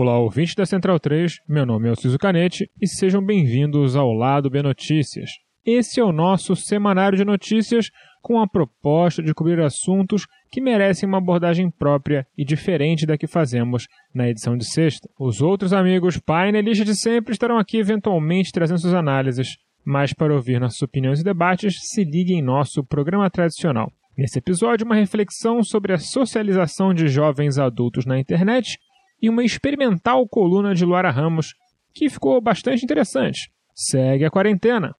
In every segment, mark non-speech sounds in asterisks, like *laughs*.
Olá, ouvintes da Central 3, meu nome é Ciso Canete e sejam bem-vindos ao Lado B Notícias. Esse é o nosso semanário de notícias com a proposta de cobrir assuntos que merecem uma abordagem própria e diferente da que fazemos na edição de sexta. Os outros amigos painelistas de sempre estarão aqui eventualmente trazendo suas análises, mas para ouvir nossas opiniões e debates, se ligue em nosso programa tradicional. Nesse episódio, uma reflexão sobre a socialização de jovens adultos na internet e uma experimental coluna de Luara Ramos, que ficou bastante interessante. Segue a quarentena.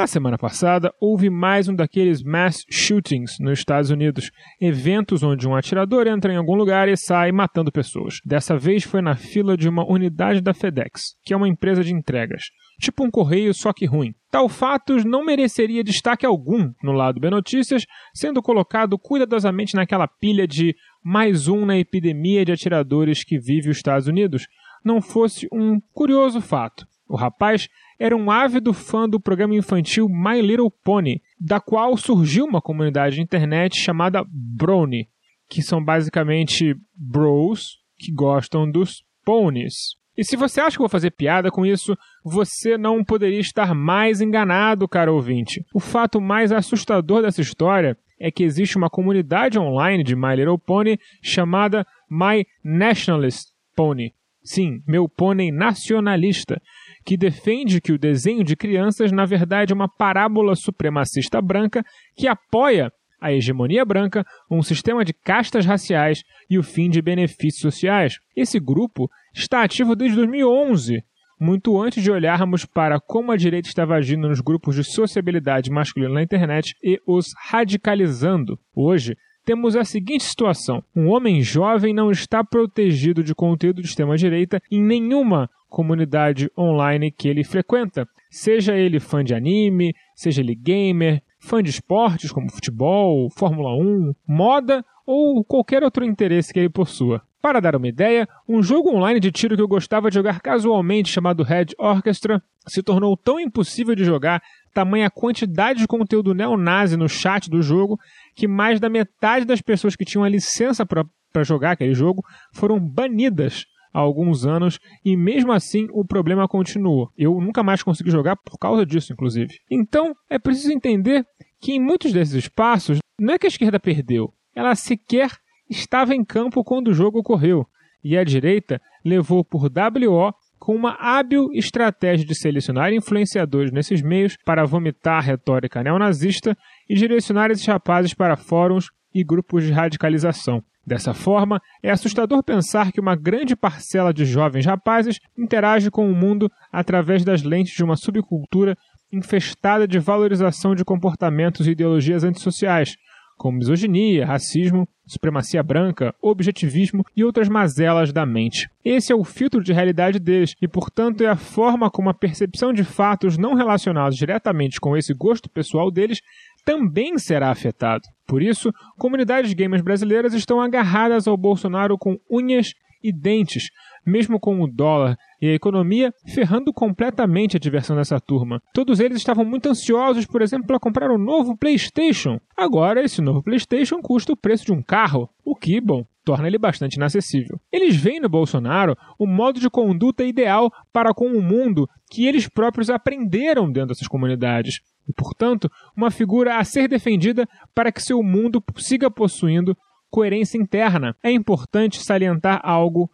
Na semana passada, houve mais um daqueles mass shootings nos Estados Unidos, eventos onde um atirador entra em algum lugar e sai matando pessoas. Dessa vez foi na fila de uma unidade da FedEx, que é uma empresa de entregas, tipo um correio só que ruim. Tal fato não mereceria destaque algum no lado B Notícias, sendo colocado cuidadosamente naquela pilha de mais um na epidemia de atiradores que vive os Estados Unidos, não fosse um curioso fato. O rapaz era um ávido fã do programa infantil My Little Pony, da qual surgiu uma comunidade de internet chamada Brony, que são basicamente bros que gostam dos ponies. E se você acha que vou fazer piada com isso, você não poderia estar mais enganado, cara ouvinte. O fato mais assustador dessa história é que existe uma comunidade online de My Little Pony chamada My Nationalist Pony. Sim, meu pônei nacionalista, que defende que o desenho de crianças, na verdade, é uma parábola supremacista branca que apoia a hegemonia branca, um sistema de castas raciais e o fim de benefícios sociais. Esse grupo está ativo desde 2011, muito antes de olharmos para como a direita estava agindo nos grupos de sociabilidade masculina na internet e os radicalizando. Hoje, temos a seguinte situação: um homem jovem não está protegido de conteúdo de extrema-direita em nenhuma comunidade online que ele frequenta, seja ele fã de anime, seja ele gamer, fã de esportes como futebol, Fórmula 1, moda ou qualquer outro interesse que ele possua. Para dar uma ideia, um jogo online de tiro que eu gostava de jogar casualmente chamado Red Orchestra se tornou tão impossível de jogar, tamanha quantidade de conteúdo neonazi no chat do jogo, que mais da metade das pessoas que tinham a licença para jogar aquele jogo foram banidas há alguns anos e mesmo assim o problema continua. Eu nunca mais consegui jogar por causa disso, inclusive. Então é preciso entender que em muitos desses espaços não é que a esquerda perdeu, ela sequer estava em campo quando o jogo ocorreu, e a direita levou por WO com uma hábil estratégia de selecionar influenciadores nesses meios para vomitar a retórica neonazista e direcionar esses rapazes para fóruns e grupos de radicalização. Dessa forma, é assustador pensar que uma grande parcela de jovens rapazes interage com o mundo através das lentes de uma subcultura infestada de valorização de comportamentos e ideologias antissociais, como misoginia, racismo, supremacia branca, objetivismo e outras mazelas da mente. Esse é o filtro de realidade deles e, portanto, é a forma como a percepção de fatos não relacionados diretamente com esse gosto pessoal deles também será afetado. Por isso, comunidades gamers brasileiras estão agarradas ao Bolsonaro com unhas e dentes, mesmo com o dólar e a economia ferrando completamente a diversão dessa turma. Todos eles estavam muito ansiosos, por exemplo, para comprar um novo PlayStation. Agora, esse novo PlayStation custa o preço de um carro, o que, bom, torna ele bastante inacessível. Eles veem no Bolsonaro o modo de conduta ideal para com o mundo que eles próprios aprenderam dentro dessas comunidades. E, portanto, uma figura a ser defendida para que seu mundo siga possuindo coerência interna. É importante salientar algo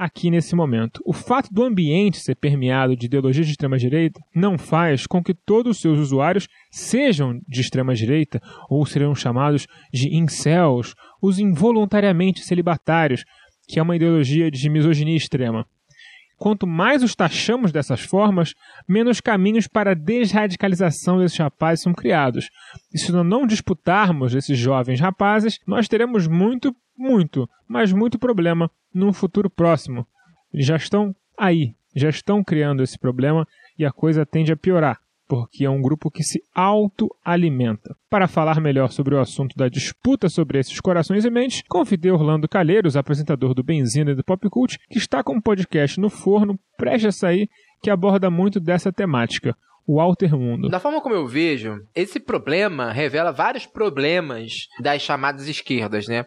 aqui nesse momento. O fato do ambiente ser permeado de ideologias de extrema-direita não faz com que todos os seus usuários sejam de extrema-direita ou serão chamados de incels, os involuntariamente celibatários, que é uma ideologia de misoginia extrema. Quanto mais os taxamos dessas formas, menos caminhos para a desradicalização desses rapazes são criados. E se não disputarmos esses jovens rapazes, nós teremos muito, muito, mas muito problema num futuro próximo. Já estão aí, já estão criando esse problema e a coisa tende a piorar porque é um grupo que se autoalimenta. Para falar melhor sobre o assunto da disputa sobre esses corações e mentes, convidei Orlando Calheiros, apresentador do Benzina e do Pop Cult, que está com um podcast no forno, prestes a sair, que aborda muito dessa temática. Walter Mundo. Da forma como eu vejo, esse problema revela vários problemas das chamadas esquerdas, né?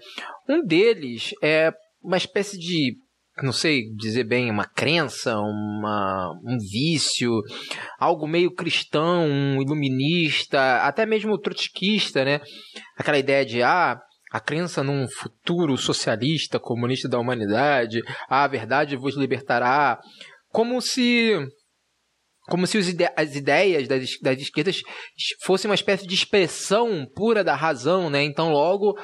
Um deles é uma espécie de não sei dizer bem, uma crença, uma, um vício, algo meio cristão, iluminista, até mesmo trotskista, né? Aquela ideia de, ah, a crença num futuro socialista, comunista da humanidade, ah, a verdade vos libertará, como se como se ide as ideias das, das esquerdas fossem uma espécie de expressão pura da razão, né? Então, logo,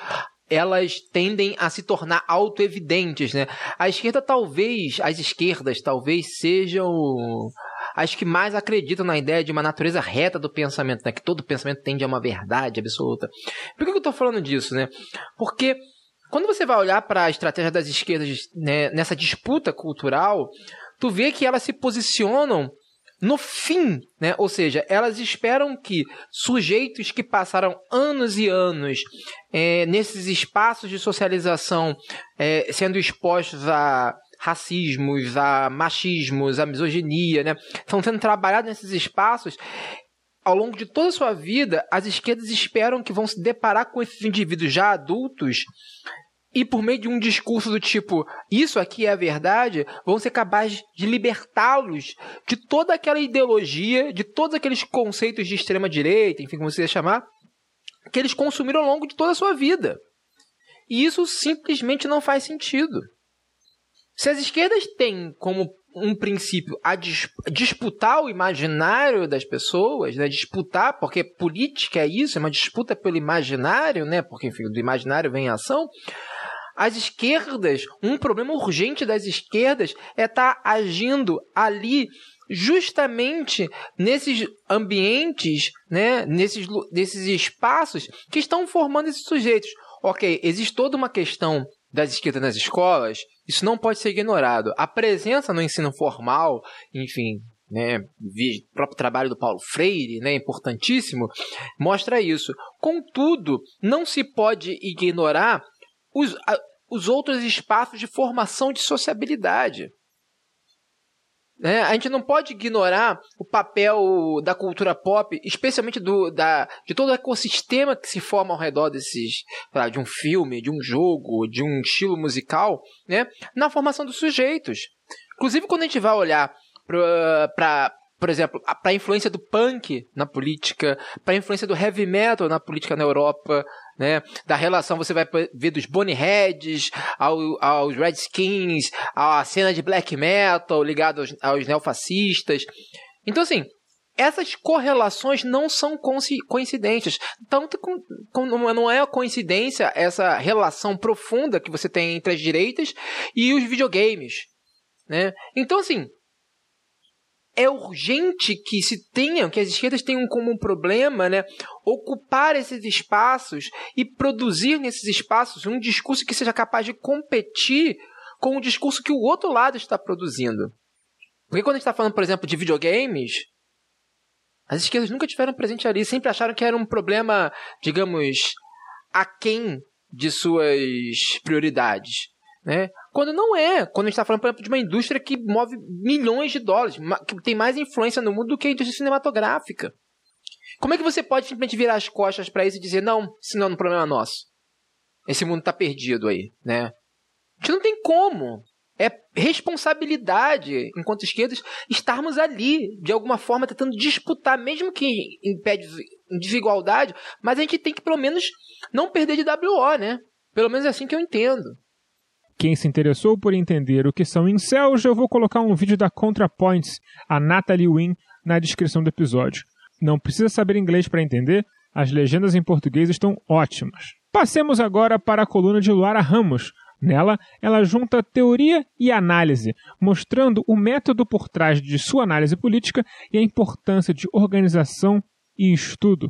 elas tendem a se tornar autoevidentes, né? A esquerda talvez, as esquerdas talvez sejam as que mais acreditam na ideia de uma natureza reta do pensamento, né? Que todo pensamento tende a uma verdade absoluta. Por que eu estou falando disso, né? Porque quando você vai olhar para a estratégia das esquerdas né, nessa disputa cultural, tu vê que elas se posicionam no fim, né? Ou seja, elas esperam que sujeitos que passaram anos e anos é, nesses espaços de socialização, é, sendo expostos a racismos, a machismos, a misoginia, né? Estão sendo trabalhados nesses espaços. Ao longo de toda a sua vida, as esquerdas esperam que vão se deparar com esses indivíduos já adultos e por meio de um discurso do tipo, isso aqui é a verdade, vão ser capazes de libertá-los de toda aquela ideologia, de todos aqueles conceitos de extrema direita, enfim, como você ia chamar, que eles consumiram ao longo de toda a sua vida. E isso simplesmente não faz sentido. Se as esquerdas têm como um princípio a disputar o imaginário das pessoas, né? disputar, porque política é isso, é uma disputa pelo imaginário, né? porque enfim, do imaginário vem a ação. As esquerdas, um problema urgente das esquerdas é estar tá agindo ali justamente nesses ambientes, né, nesses, nesses espaços que estão formando esses sujeitos. Ok, existe toda uma questão das esquerdas nas escolas, isso não pode ser ignorado. A presença no ensino formal, enfim, né, o próprio trabalho do Paulo Freire, né, importantíssimo, mostra isso. Contudo, não se pode ignorar os, os outros espaços de formação de sociabilidade. Né? A gente não pode ignorar o papel da cultura pop, especialmente do, da, de todo o ecossistema que se forma ao redor desses, de um filme, de um jogo, de um estilo musical, né? na formação dos sujeitos. Inclusive, quando a gente vai olhar para por exemplo, para a influência do punk na política, para a influência do heavy metal na política na Europa, né? Da relação você vai ver dos Boneheads ao, aos Redskins, à cena de black metal ligado aos, aos neofascistas. Então, assim, essas correlações não são coincidentes. Tanto com, não é coincidência essa relação profunda que você tem entre as direitas e os videogames. Né? Então, assim, é urgente que se tenham, que as esquerdas tenham como um problema, né, ocupar esses espaços e produzir nesses espaços um discurso que seja capaz de competir com o discurso que o outro lado está produzindo. Porque quando a gente está falando, por exemplo, de videogames, as esquerdas nunca tiveram presente ali, sempre acharam que era um problema, digamos, aquém de suas prioridades. Né? Quando não é. Quando a gente está falando, por exemplo, de uma indústria que move milhões de dólares, que tem mais influência no mundo do que a indústria cinematográfica. Como é que você pode simplesmente virar as costas para isso e dizer, não, isso não é um problema nosso? Esse mundo está perdido aí, né? A gente não tem como. É responsabilidade, enquanto esquerdas, estarmos ali, de alguma forma, tentando disputar, mesmo que em pé de desigualdade, mas a gente tem que, pelo menos, não perder de WO, né? Pelo menos é assim que eu entendo. Quem se interessou por entender o que são incels, eu vou colocar um vídeo da ContraPoints, a Natalie Wynn, na descrição do episódio. Não precisa saber inglês para entender, as legendas em português estão ótimas. Passemos agora para a coluna de Luara Ramos. Nela, ela junta teoria e análise, mostrando o método por trás de sua análise política e a importância de organização e estudo.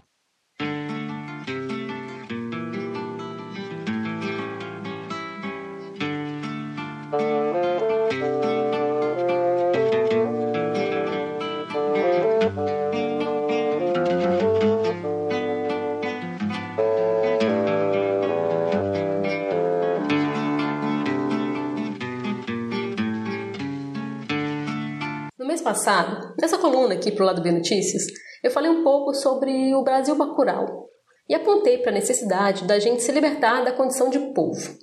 Passado, nessa coluna aqui para o lado B Notícias, eu falei um pouco sobre o Brasil Bacural e apontei para a necessidade da gente se libertar da condição de povo.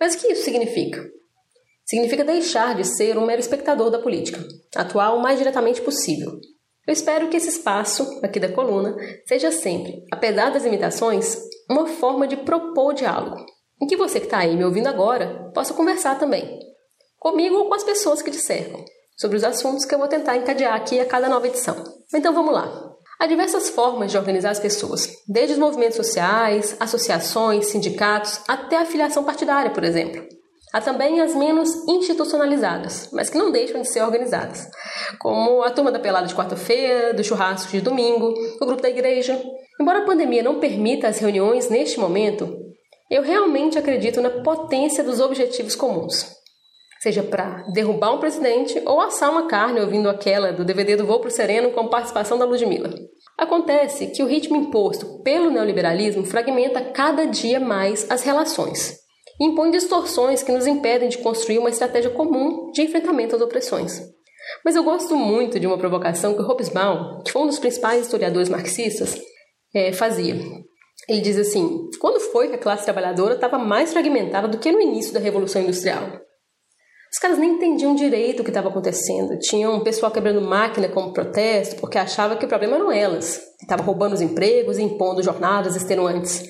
Mas o que isso significa? Significa deixar de ser um mero espectador da política, atuar o mais diretamente possível. Eu espero que esse espaço, aqui da coluna, seja sempre, apesar das limitações, uma forma de propor diálogo, em que você que está aí me ouvindo agora possa conversar também, comigo ou com as pessoas que te cercam, sobre os assuntos que eu vou tentar encadear aqui a cada nova edição. Então vamos lá. Há diversas formas de organizar as pessoas, desde os movimentos sociais, associações, sindicatos, até a filiação partidária, por exemplo. Há também as menos institucionalizadas, mas que não deixam de ser organizadas, como a turma da pelada de quarta-feira, do churrasco de domingo, o grupo da igreja. Embora a pandemia não permita as reuniões neste momento, eu realmente acredito na potência dos objetivos comuns seja para derrubar um presidente ou assar uma carne ouvindo aquela do DVD do Voo pro Sereno com participação da Ludmilla. Acontece que o ritmo imposto pelo neoliberalismo fragmenta cada dia mais as relações e impõe distorções que nos impedem de construir uma estratégia comum de enfrentamento às opressões. Mas eu gosto muito de uma provocação que o Hobsbawm, que foi um dos principais historiadores marxistas, é, fazia. Ele diz assim: quando foi que a classe trabalhadora estava mais fragmentada do que no início da Revolução Industrial? Os caras nem entendiam direito o que estava acontecendo. Tinha um pessoal quebrando máquina como protesto porque achava que o problema eram elas, que estavam roubando os empregos e impondo jornadas extenuantes.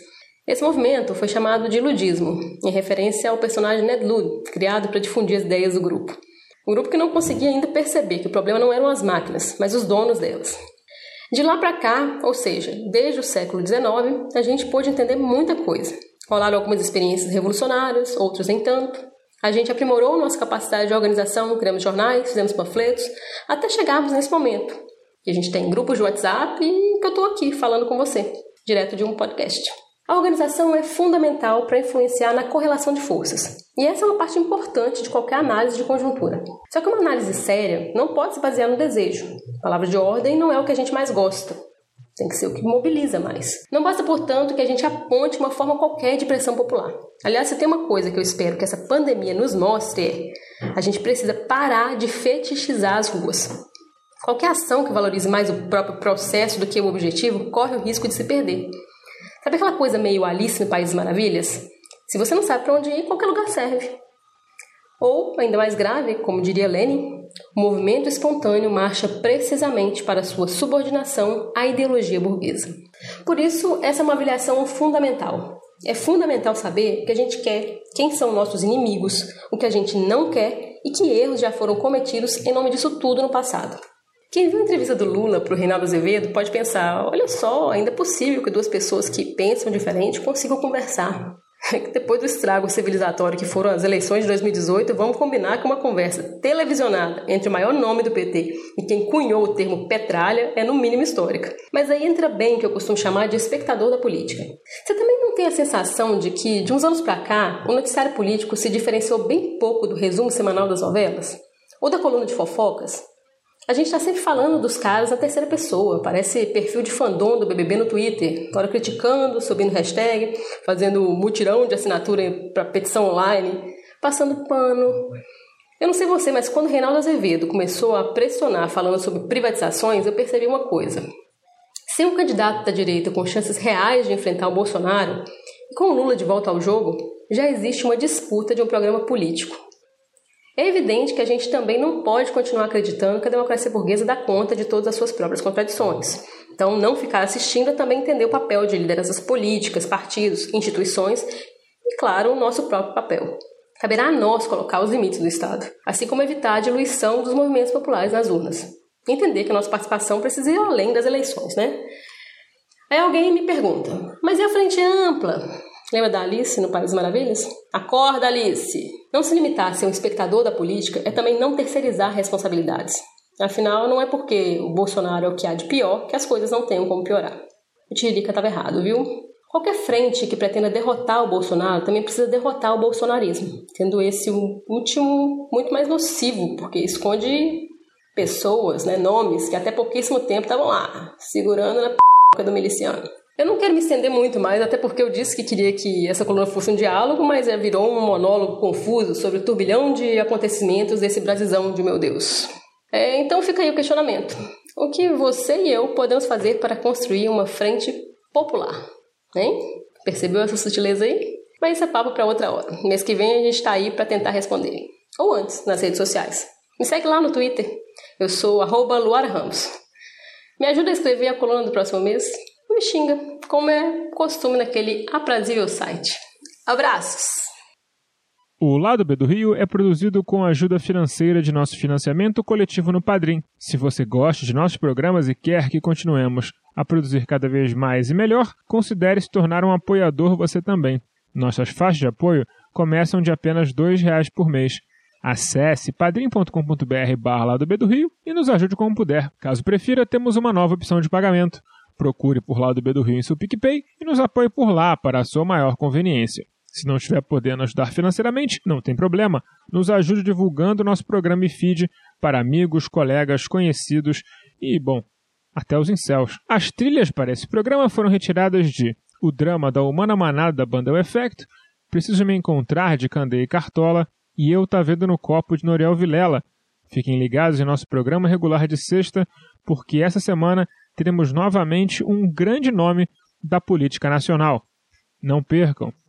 Esse movimento foi chamado de ludismo, em referência ao personagem Ned Lud, criado para difundir as ideias do grupo. Um grupo que não conseguia ainda perceber que o problema não eram as máquinas, mas os donos delas. De lá para cá, ou seja, desde o século XIX, a gente pôde entender muita coisa. Rolaram algumas experiências revolucionárias, outras nem tanto, a gente aprimorou nossa capacidade de organização, criamos jornais, fizemos panfletos, até chegarmos nesse momento. E a gente tem grupos de WhatsApp e que eu estou aqui falando com você, direto de um podcast. A organização é fundamental para influenciar na correlação de forças. E essa é uma parte importante de qualquer análise de conjuntura. Só que uma análise séria não pode se basear no desejo. A palavra de ordem não é o que a gente mais gosta. Tem que ser o que mobiliza mais. Não basta, portanto, que a gente aponte uma forma qualquer de pressão popular. Aliás, se tem uma coisa que eu espero que essa pandemia nos mostre é a gente precisa parar de fetichizar as ruas. Qualquer ação que valorize mais o próprio processo do que o objetivo corre o risco de se perder. Sabe aquela coisa meio Alice no País das Maravilhas? Se você não sabe para onde ir, qualquer lugar serve. Ou, ainda mais grave, como diria Lenin, o movimento espontâneo marcha precisamente para sua subordinação à ideologia burguesa. Por isso, essa é uma avaliação fundamental. É fundamental saber o que a gente quer, quem são nossos inimigos, o que a gente não quer e que erros já foram cometidos em nome disso tudo no passado. Quem viu a entrevista do Lula para o Reinaldo Azevedo pode pensar: olha só, ainda é possível que duas pessoas que pensam diferente consigam conversar. *laughs* Depois do estrago civilizatório que foram as eleições de 2018, vamos combinar que uma conversa televisionada entre o maior nome do PT e quem cunhou o termo petralha é no mínimo histórica. Mas aí entra bem o que eu costumo chamar de espectador da política. Você também não tem a sensação de que, de uns anos para cá, o noticiário político se diferenciou bem pouco do resumo semanal das novelas? Ou da coluna de fofocas? A gente está sempre falando dos caras na terceira pessoa, parece perfil de fandom do BBB no Twitter, hora criticando, subindo hashtag, fazendo mutirão de assinatura para petição online, passando pano. Eu não sei você, mas quando Reinaldo Azevedo começou a pressionar falando sobre privatizações, eu percebi uma coisa. Sem um candidato da direita com chances reais de enfrentar o Bolsonaro, e com o Lula de volta ao jogo, já existe uma disputa de um programa político. É evidente que a gente também não pode continuar acreditando que a democracia burguesa dá conta de todas as suas próprias contradições. Então, não ficar assistindo é também entender o papel de lideranças políticas, partidos, instituições e, claro, o nosso próprio papel. Caberá a nós colocar os limites do Estado, assim como evitar a diluição dos movimentos populares nas urnas. Entender que a nossa participação precisa ir além das eleições, né? Aí alguém me pergunta, mas e a frente ampla? Lembra da Alice no País Maravilhas? Acorda, Alice! Não se limitar a ser um espectador da política é também não terceirizar responsabilidades. Afinal, não é porque o Bolsonaro é o que há de pior que as coisas não tenham como piorar. O Tiririca estava errado, viu? Qualquer frente que pretenda derrotar o Bolsonaro também precisa derrotar o bolsonarismo, tendo esse o último muito mais nocivo, porque esconde pessoas, né, nomes que até pouquíssimo tempo estavam lá, segurando na p do miliciano. Eu não quero me estender muito mais, até porque eu disse que queria que essa coluna fosse um diálogo, mas é, virou um monólogo confuso sobre o turbilhão de acontecimentos desse Brasilzão de meu Deus. É, então fica aí o questionamento. O que você e eu podemos fazer para construir uma frente popular? Hein? Percebeu essa sutileza aí? Mas isso é papo para outra hora. Mês que vem a gente está aí para tentar responder. Ou antes, nas redes sociais. Me segue lá no Twitter. Eu sou arroba Luara Ramos. Me ajuda a escrever a coluna do próximo mês? Me xinga, como é costume naquele aprazível site. Abraços! O Lado B do Rio é produzido com a ajuda financeira de nosso financiamento coletivo no Padrim. Se você gosta de nossos programas e quer que continuemos a produzir cada vez mais e melhor, considere se tornar um apoiador você também. Nossas faixas de apoio começam de apenas R$ reais por mês. Acesse padrim.com.br barra Lado B do Rio e nos ajude como puder. Caso prefira, temos uma nova opção de pagamento. Procure por Lado B do Rio em seu PicPay e nos apoie por lá para a sua maior conveniência. Se não estiver podendo ajudar financeiramente, não tem problema. Nos ajude divulgando nosso programa e feed para amigos, colegas, conhecidos e, bom, até os incels. As trilhas para esse programa foram retiradas de O Drama da Humana Manada da banda o Effect, Preciso Me Encontrar de Candeia e Cartola e Eu Tá Vendo no Copo de Noriel Vilela. Fiquem ligados em nosso programa regular de sexta, porque essa semana teremos novamente um grande nome da política nacional. Não percam!